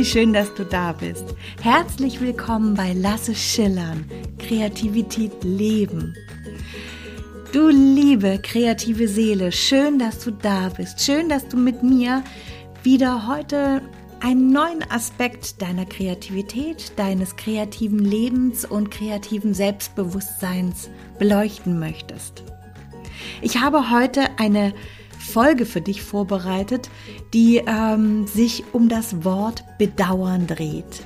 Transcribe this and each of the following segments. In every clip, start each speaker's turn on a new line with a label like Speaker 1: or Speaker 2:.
Speaker 1: wie schön, dass du da bist. Herzlich willkommen bei Lasse Schillern, Kreativität leben. Du liebe kreative Seele, schön, dass du da bist. Schön, dass du mit mir wieder heute einen neuen Aspekt deiner Kreativität, deines kreativen Lebens und kreativen Selbstbewusstseins beleuchten möchtest. Ich habe heute eine Folge für dich vorbereitet, die ähm, sich um das Wort Bedauern dreht.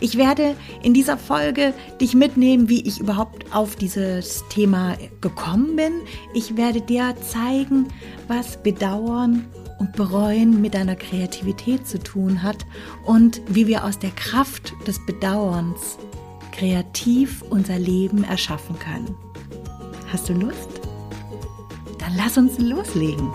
Speaker 1: Ich werde in dieser Folge dich mitnehmen, wie ich überhaupt auf dieses Thema gekommen bin. Ich werde dir zeigen, was Bedauern und Bereuen mit deiner Kreativität zu tun hat und wie wir aus der Kraft des Bedauerns kreativ unser Leben erschaffen können. Hast du Lust? Dann lass uns loslegen.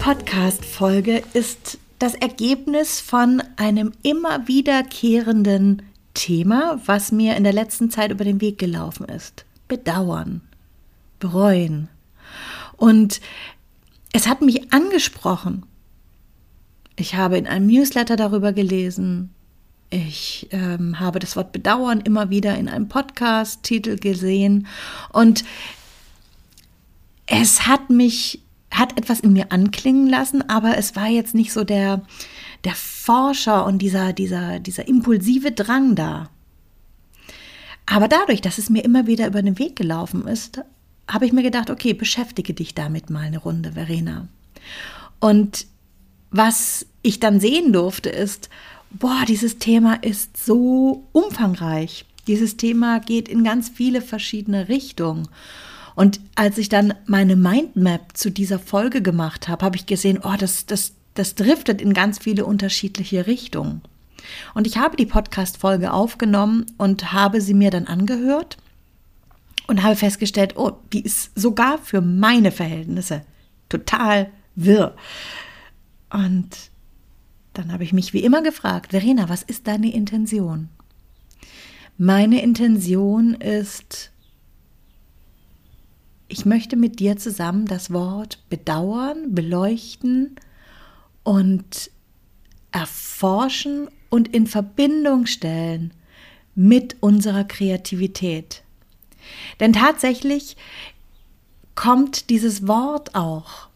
Speaker 1: Podcast-Folge ist das Ergebnis von einem immer wiederkehrenden Thema, was mir in der letzten Zeit über den Weg gelaufen ist. Bedauern, bereuen. Und es hat mich angesprochen. Ich habe in einem Newsletter darüber gelesen. Ich ähm, habe das Wort Bedauern immer wieder in einem Podcast-Titel gesehen. Und es hat mich, hat etwas in mir anklingen lassen, aber es war jetzt nicht so der, der Forscher und dieser, dieser, dieser impulsive Drang da. Aber dadurch, dass es mir immer wieder über den Weg gelaufen ist, habe ich mir gedacht, okay, beschäftige dich damit mal eine Runde, Verena. Und was ich dann sehen durfte, ist, boah, dieses Thema ist so umfangreich. Dieses Thema geht in ganz viele verschiedene Richtungen. Und als ich dann meine Mindmap zu dieser Folge gemacht habe, habe ich gesehen, oh, das, das, das driftet in ganz viele unterschiedliche Richtungen. Und ich habe die Podcast-Folge aufgenommen und habe sie mir dann angehört und habe festgestellt, oh, die ist sogar für meine Verhältnisse total wirr. Und dann habe ich mich wie immer gefragt, Verena, was ist deine Intention? Meine Intention ist, ich möchte mit dir zusammen das Wort bedauern, beleuchten und erforschen und in Verbindung stellen mit unserer Kreativität. Denn tatsächlich kommt dieses Wort auch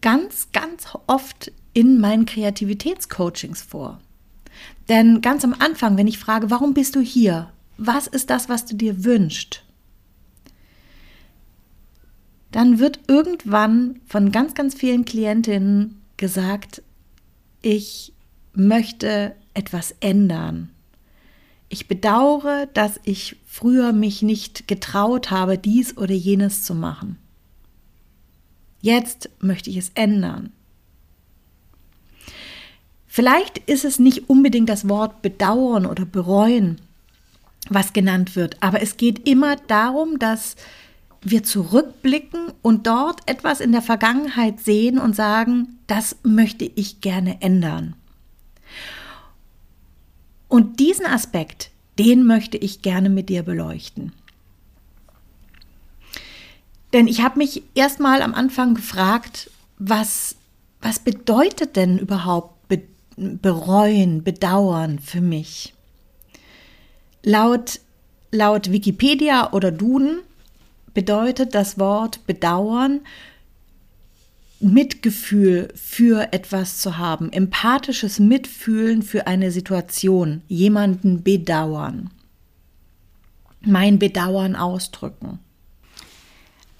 Speaker 1: ganz, ganz oft in meinen Kreativitätscoachings vor. Denn ganz am Anfang, wenn ich frage, warum bist du hier? Was ist das, was du dir wünschst? Dann wird irgendwann von ganz, ganz vielen Klientinnen gesagt, ich möchte etwas ändern. Ich bedauere, dass ich früher mich nicht getraut habe, dies oder jenes zu machen. Jetzt möchte ich es ändern. Vielleicht ist es nicht unbedingt das Wort bedauern oder bereuen, was genannt wird, aber es geht immer darum, dass wir zurückblicken und dort etwas in der Vergangenheit sehen und sagen, das möchte ich gerne ändern. Und diesen Aspekt, den möchte ich gerne mit dir beleuchten. Denn ich habe mich erstmal am Anfang gefragt, was, was bedeutet denn überhaupt be bereuen, bedauern für mich? Laut, laut Wikipedia oder Duden bedeutet das Wort bedauern Mitgefühl für etwas zu haben, empathisches Mitfühlen für eine Situation, jemanden bedauern, mein Bedauern ausdrücken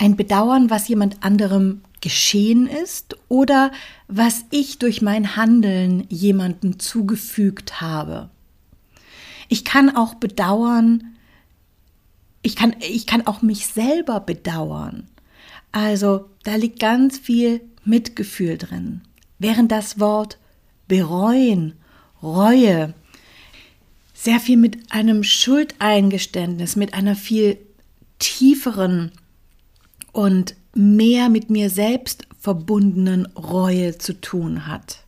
Speaker 1: ein Bedauern, was jemand anderem geschehen ist oder was ich durch mein Handeln jemandem zugefügt habe. Ich kann auch bedauern, ich kann, ich kann auch mich selber bedauern. Also da liegt ganz viel Mitgefühl drin. Während das Wort bereuen, Reue, sehr viel mit einem Schuldeingeständnis, mit einer viel tieferen und mehr mit mir selbst verbundenen Reue zu tun hat.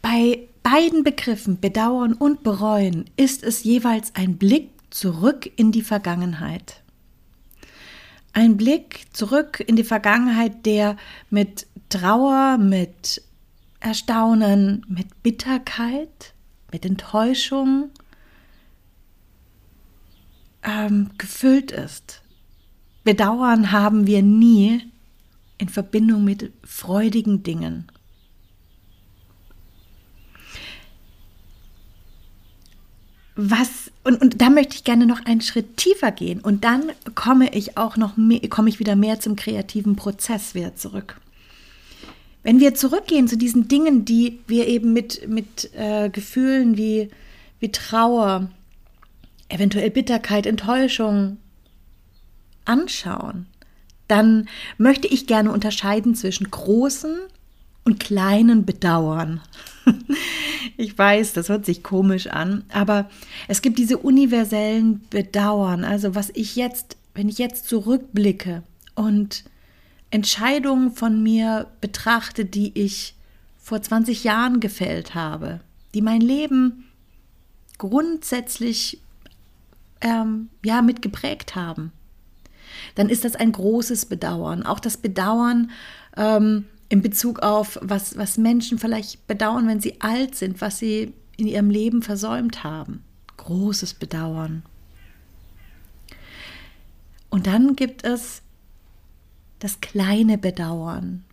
Speaker 1: Bei beiden Begriffen Bedauern und Bereuen ist es jeweils ein Blick zurück in die Vergangenheit. Ein Blick zurück in die Vergangenheit, der mit Trauer, mit Erstaunen, mit Bitterkeit, mit Enttäuschung ähm, gefüllt ist. Bedauern haben wir nie in Verbindung mit freudigen Dingen. Was und, und da möchte ich gerne noch einen Schritt tiefer gehen und dann komme ich auch noch mehr, komme ich wieder mehr zum kreativen Prozess wieder zurück. Wenn wir zurückgehen zu diesen Dingen, die wir eben mit, mit äh, Gefühlen wie, wie Trauer, eventuell Bitterkeit, Enttäuschung anschauen, dann möchte ich gerne unterscheiden zwischen großen und kleinen Bedauern. ich weiß, das hört sich komisch an, aber es gibt diese universellen Bedauern, also was ich jetzt, wenn ich jetzt zurückblicke und Entscheidungen von mir betrachte, die ich vor 20 Jahren gefällt habe, die mein Leben grundsätzlich ähm, ja mitgeprägt haben, dann ist das ein großes Bedauern. Auch das Bedauern ähm, in Bezug auf, was, was Menschen vielleicht bedauern, wenn sie alt sind, was sie in ihrem Leben versäumt haben. Großes Bedauern. Und dann gibt es das kleine Bedauern,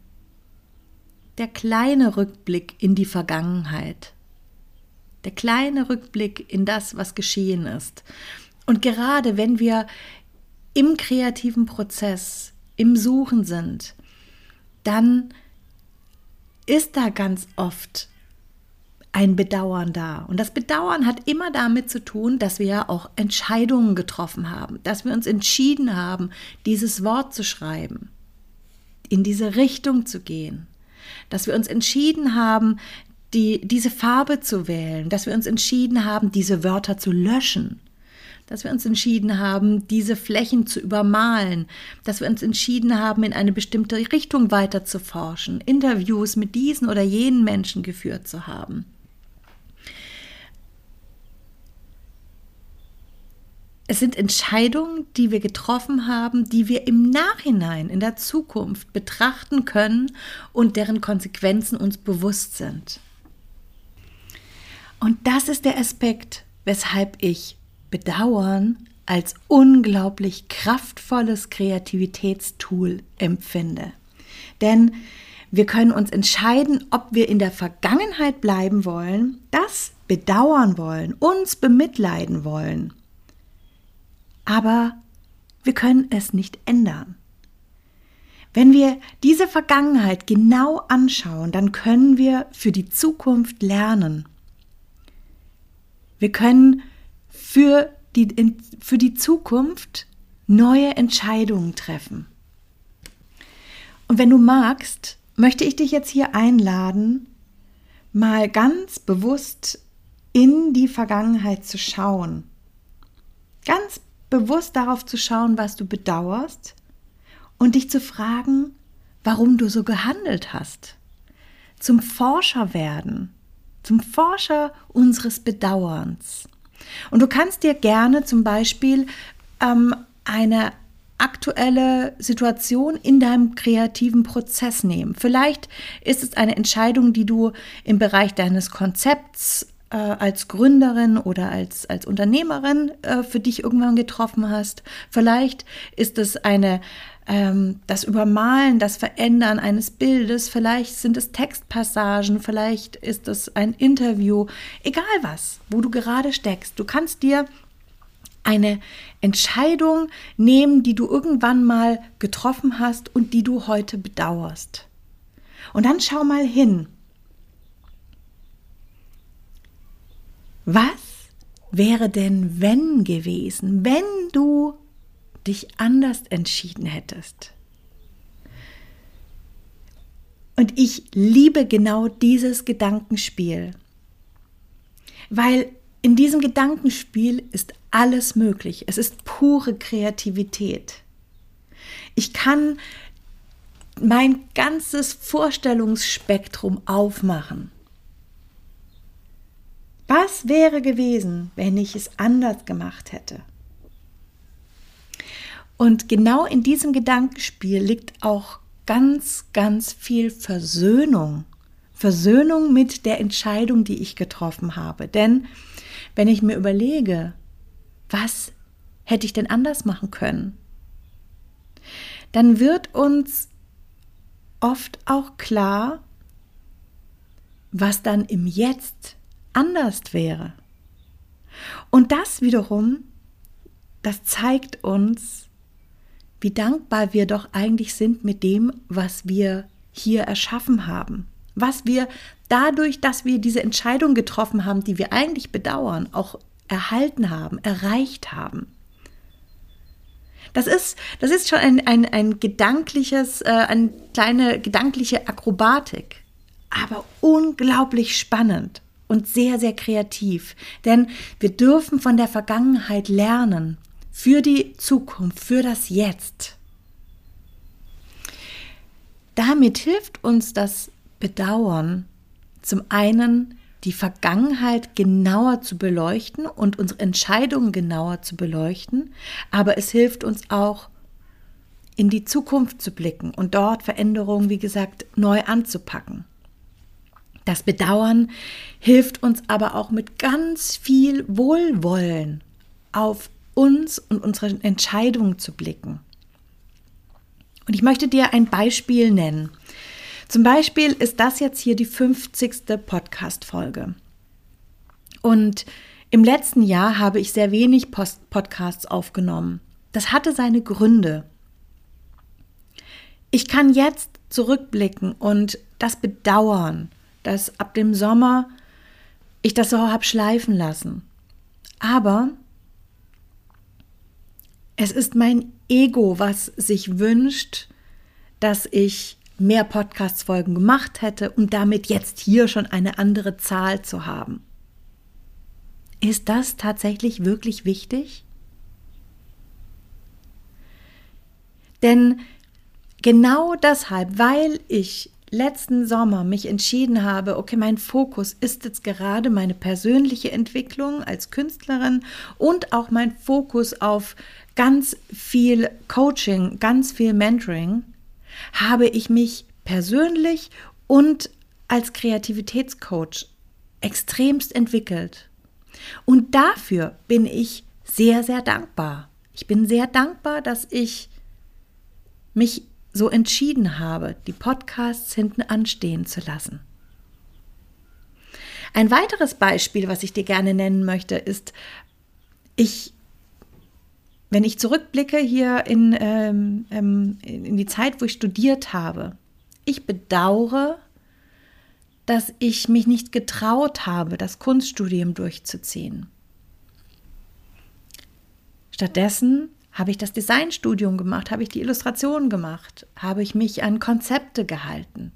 Speaker 1: der kleine Rückblick in die Vergangenheit, der kleine Rückblick in das, was geschehen ist. Und gerade wenn wir im kreativen Prozess, im Suchen sind, dann ist da ganz oft ein Bedauern da. Und das Bedauern hat immer damit zu tun, dass wir ja auch Entscheidungen getroffen haben, dass wir uns entschieden haben, dieses Wort zu schreiben, in diese Richtung zu gehen, dass wir uns entschieden haben, die, diese Farbe zu wählen, dass wir uns entschieden haben, diese Wörter zu löschen, dass wir uns entschieden haben, diese Flächen zu übermalen, dass wir uns entschieden haben, in eine bestimmte Richtung weiter zu forschen, Interviews mit diesen oder jenen Menschen geführt zu haben. Es sind Entscheidungen, die wir getroffen haben, die wir im Nachhinein, in der Zukunft betrachten können und deren Konsequenzen uns bewusst sind. Und das ist der Aspekt, weshalb ich Bedauern als unglaublich kraftvolles Kreativitätstool empfinde. Denn wir können uns entscheiden, ob wir in der Vergangenheit bleiben wollen, das bedauern wollen, uns bemitleiden wollen. Aber wir können es nicht ändern. Wenn wir diese Vergangenheit genau anschauen, dann können wir für die Zukunft lernen. Wir können für die, für die Zukunft neue Entscheidungen treffen. Und wenn du magst, möchte ich dich jetzt hier einladen, mal ganz bewusst in die Vergangenheit zu schauen. Ganz bewusst darauf zu schauen, was du bedauerst und dich zu fragen, warum du so gehandelt hast. Zum Forscher werden, zum Forscher unseres Bedauerns. Und du kannst dir gerne zum Beispiel ähm, eine aktuelle Situation in deinem kreativen Prozess nehmen. Vielleicht ist es eine Entscheidung, die du im Bereich deines Konzepts äh, als Gründerin oder als, als Unternehmerin äh, für dich irgendwann getroffen hast. Vielleicht ist es eine ähm, das Übermalen, das Verändern eines Bildes, vielleicht sind es Textpassagen, vielleicht ist es ein Interview, egal was, wo du gerade steckst. Du kannst dir eine Entscheidung nehmen, die du irgendwann mal getroffen hast und die du heute bedauerst. Und dann schau mal hin. Was wäre denn wenn gewesen, wenn du dich anders entschieden hättest? Und ich liebe genau dieses Gedankenspiel, weil in diesem Gedankenspiel ist alles möglich. Es ist pure Kreativität. Ich kann mein ganzes Vorstellungsspektrum aufmachen. Was wäre gewesen, wenn ich es anders gemacht hätte? Und genau in diesem Gedankenspiel liegt auch ganz, ganz viel Versöhnung. Versöhnung mit der Entscheidung, die ich getroffen habe. Denn wenn ich mir überlege, was hätte ich denn anders machen können, dann wird uns oft auch klar, was dann im Jetzt anders wäre. Und das wiederum, das zeigt uns, wie dankbar wir doch eigentlich sind mit dem, was wir hier erschaffen haben. Was wir dadurch, dass wir diese Entscheidung getroffen haben, die wir eigentlich bedauern, auch erhalten haben, erreicht haben. Das ist, das ist schon ein, ein, ein gedankliches, äh, eine kleine gedankliche Akrobatik, aber unglaublich spannend und sehr, sehr kreativ. Denn wir dürfen von der Vergangenheit lernen für die Zukunft, für das Jetzt. Damit hilft uns das Bedauern zum einen die Vergangenheit genauer zu beleuchten und unsere Entscheidungen genauer zu beleuchten, aber es hilft uns auch in die Zukunft zu blicken und dort Veränderungen, wie gesagt, neu anzupacken. Das Bedauern hilft uns aber auch mit ganz viel Wohlwollen auf uns und unsere Entscheidungen zu blicken. Und ich möchte dir ein Beispiel nennen. Zum Beispiel ist das jetzt hier die 50. Podcast-Folge. Und im letzten Jahr habe ich sehr wenig Post Podcasts aufgenommen. Das hatte seine Gründe. Ich kann jetzt zurückblicken und das bedauern, dass ab dem Sommer ich das so habe schleifen lassen. Aber es ist mein Ego, was sich wünscht, dass ich mehr Podcast-Folgen gemacht hätte, um damit jetzt hier schon eine andere Zahl zu haben. Ist das tatsächlich wirklich wichtig? Denn genau deshalb, weil ich letzten Sommer mich entschieden habe, okay, mein Fokus ist jetzt gerade meine persönliche Entwicklung als Künstlerin und auch mein Fokus auf ganz viel Coaching, ganz viel Mentoring, habe ich mich persönlich und als Kreativitätscoach extremst entwickelt. Und dafür bin ich sehr, sehr dankbar. Ich bin sehr dankbar, dass ich mich so entschieden habe, die Podcasts hinten anstehen zu lassen. Ein weiteres Beispiel, was ich dir gerne nennen möchte, ist, ich wenn ich zurückblicke hier in, ähm, ähm, in die Zeit, wo ich studiert habe, ich bedauere, dass ich mich nicht getraut habe, das Kunststudium durchzuziehen. Stattdessen habe ich das Designstudium gemacht, habe ich die Illustration gemacht, habe ich mich an Konzepte gehalten.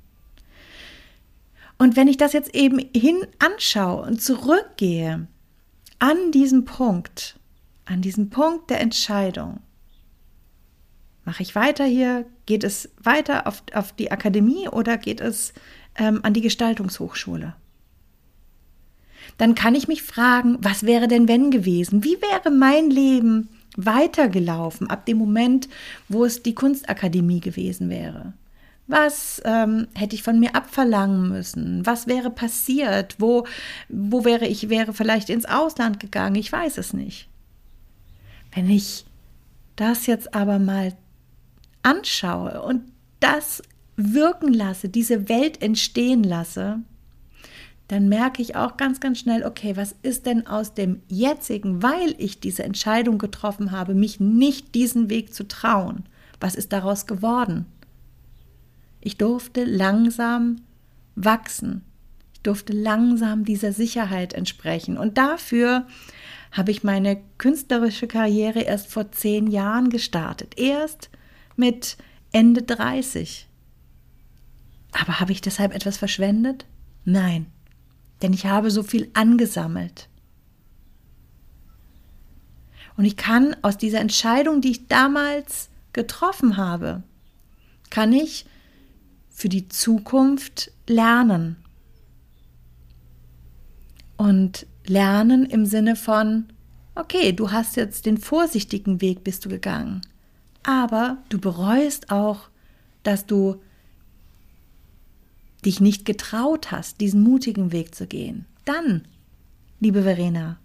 Speaker 1: Und wenn ich das jetzt eben hin anschaue und zurückgehe an diesen Punkt, an diesem Punkt der Entscheidung, mache ich weiter hier, geht es weiter auf, auf die Akademie oder geht es ähm, an die Gestaltungshochschule? Dann kann ich mich fragen, was wäre denn wenn gewesen? Wie wäre mein Leben weitergelaufen ab dem Moment, wo es die Kunstakademie gewesen wäre? Was ähm, hätte ich von mir abverlangen müssen? Was wäre passiert? Wo, wo wäre ich, wäre vielleicht ins Ausland gegangen? Ich weiß es nicht. Wenn ich das jetzt aber mal anschaue und das wirken lasse, diese Welt entstehen lasse, dann merke ich auch ganz, ganz schnell, okay, was ist denn aus dem jetzigen, weil ich diese Entscheidung getroffen habe, mich nicht diesen Weg zu trauen? Was ist daraus geworden? Ich durfte langsam wachsen. Ich durfte langsam dieser Sicherheit entsprechen. Und dafür habe ich meine künstlerische Karriere erst vor zehn Jahren gestartet. Erst mit Ende 30. Aber habe ich deshalb etwas verschwendet? Nein, denn ich habe so viel angesammelt. Und ich kann aus dieser Entscheidung, die ich damals getroffen habe, kann ich für die Zukunft lernen. Und lernen im Sinne von, okay, du hast jetzt den vorsichtigen Weg bist du gegangen. aber du bereust auch, dass du dich nicht getraut hast, diesen mutigen Weg zu gehen. Dann, liebe Verena,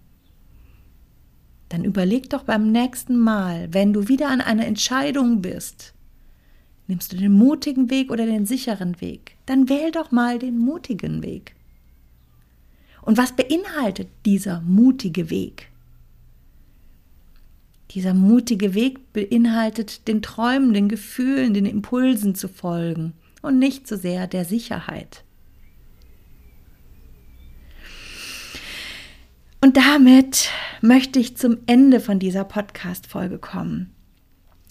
Speaker 1: dann überleg doch beim nächsten Mal, wenn du wieder an einer Entscheidung bist, nimmst du den mutigen Weg oder den sicheren Weg, dann wähl doch mal den mutigen Weg. Und was beinhaltet dieser mutige Weg? Dieser mutige Weg beinhaltet den Träumen, den Gefühlen, den Impulsen zu folgen und nicht so sehr der Sicherheit. Und damit möchte ich zum Ende von dieser Podcast-Folge kommen.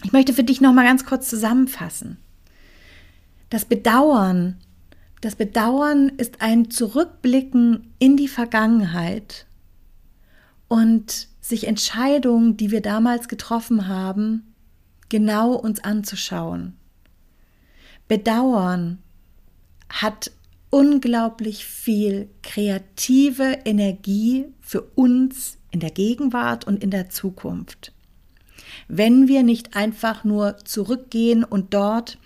Speaker 1: Ich möchte für dich noch mal ganz kurz zusammenfassen. Das Bedauern, das Bedauern ist ein Zurückblicken in die Vergangenheit und sich Entscheidungen, die wir damals getroffen haben, genau uns anzuschauen. Bedauern hat unglaublich viel kreative Energie für uns in der Gegenwart und in der Zukunft. Wenn wir nicht einfach nur zurückgehen und dort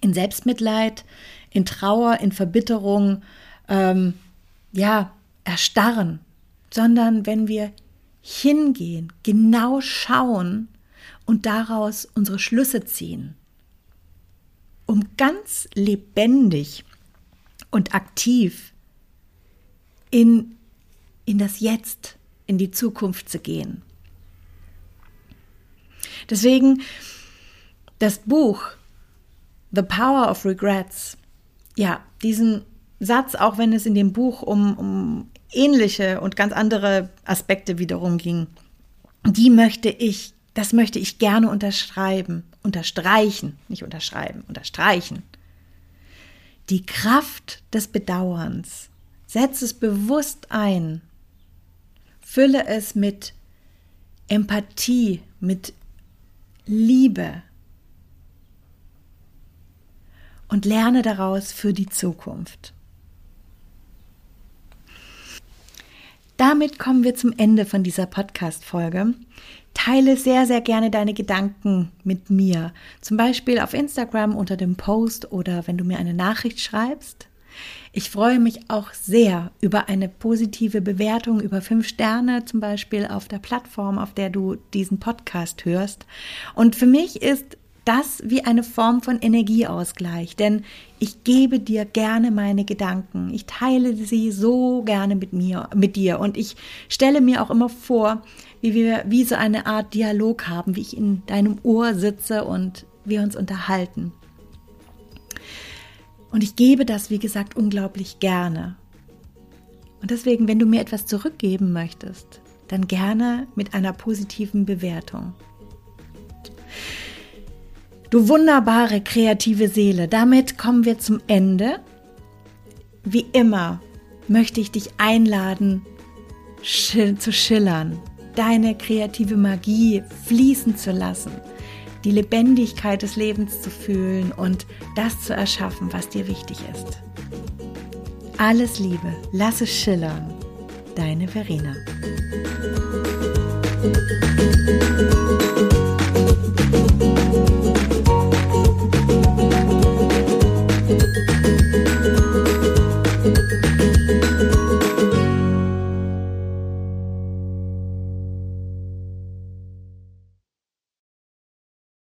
Speaker 1: in Selbstmitleid, in Trauer, in Verbitterung, ähm, ja, erstarren, sondern wenn wir hingehen, genau schauen und daraus unsere Schlüsse ziehen, um ganz lebendig und aktiv in, in das Jetzt, in die Zukunft zu gehen. Deswegen das Buch The Power of Regrets, ja, diesen Satz, auch wenn es in dem Buch um, um ähnliche und ganz andere Aspekte wiederum ging, die möchte ich, das möchte ich gerne unterschreiben, unterstreichen, nicht unterschreiben, unterstreichen die Kraft des Bedauerns. Setz es bewusst ein. Fülle es mit Empathie, mit Liebe und lerne daraus für die Zukunft. Damit kommen wir zum Ende von dieser Podcast-Folge. Teile sehr, sehr gerne deine Gedanken mit mir. Zum Beispiel auf Instagram unter dem Post oder wenn du mir eine Nachricht schreibst. Ich freue mich auch sehr über eine positive Bewertung über fünf Sterne, zum Beispiel auf der Plattform, auf der du diesen Podcast hörst. Und für mich ist das wie eine Form von Energieausgleich, denn ich gebe dir gerne meine Gedanken. Ich teile sie so gerne mit mir, mit dir und ich stelle mir auch immer vor, wie wir wie so eine Art Dialog haben, wie ich in deinem Ohr sitze und wir uns unterhalten. Und ich gebe das, wie gesagt, unglaublich gerne. Und deswegen, wenn du mir etwas zurückgeben möchtest, dann gerne mit einer positiven Bewertung. Du wunderbare kreative Seele, damit kommen wir zum Ende. Wie immer möchte ich dich einladen, zu schillern, deine kreative Magie fließen zu lassen, die Lebendigkeit des Lebens zu fühlen und das zu erschaffen, was dir wichtig ist. Alles Liebe, lass es schillern. Deine Verena.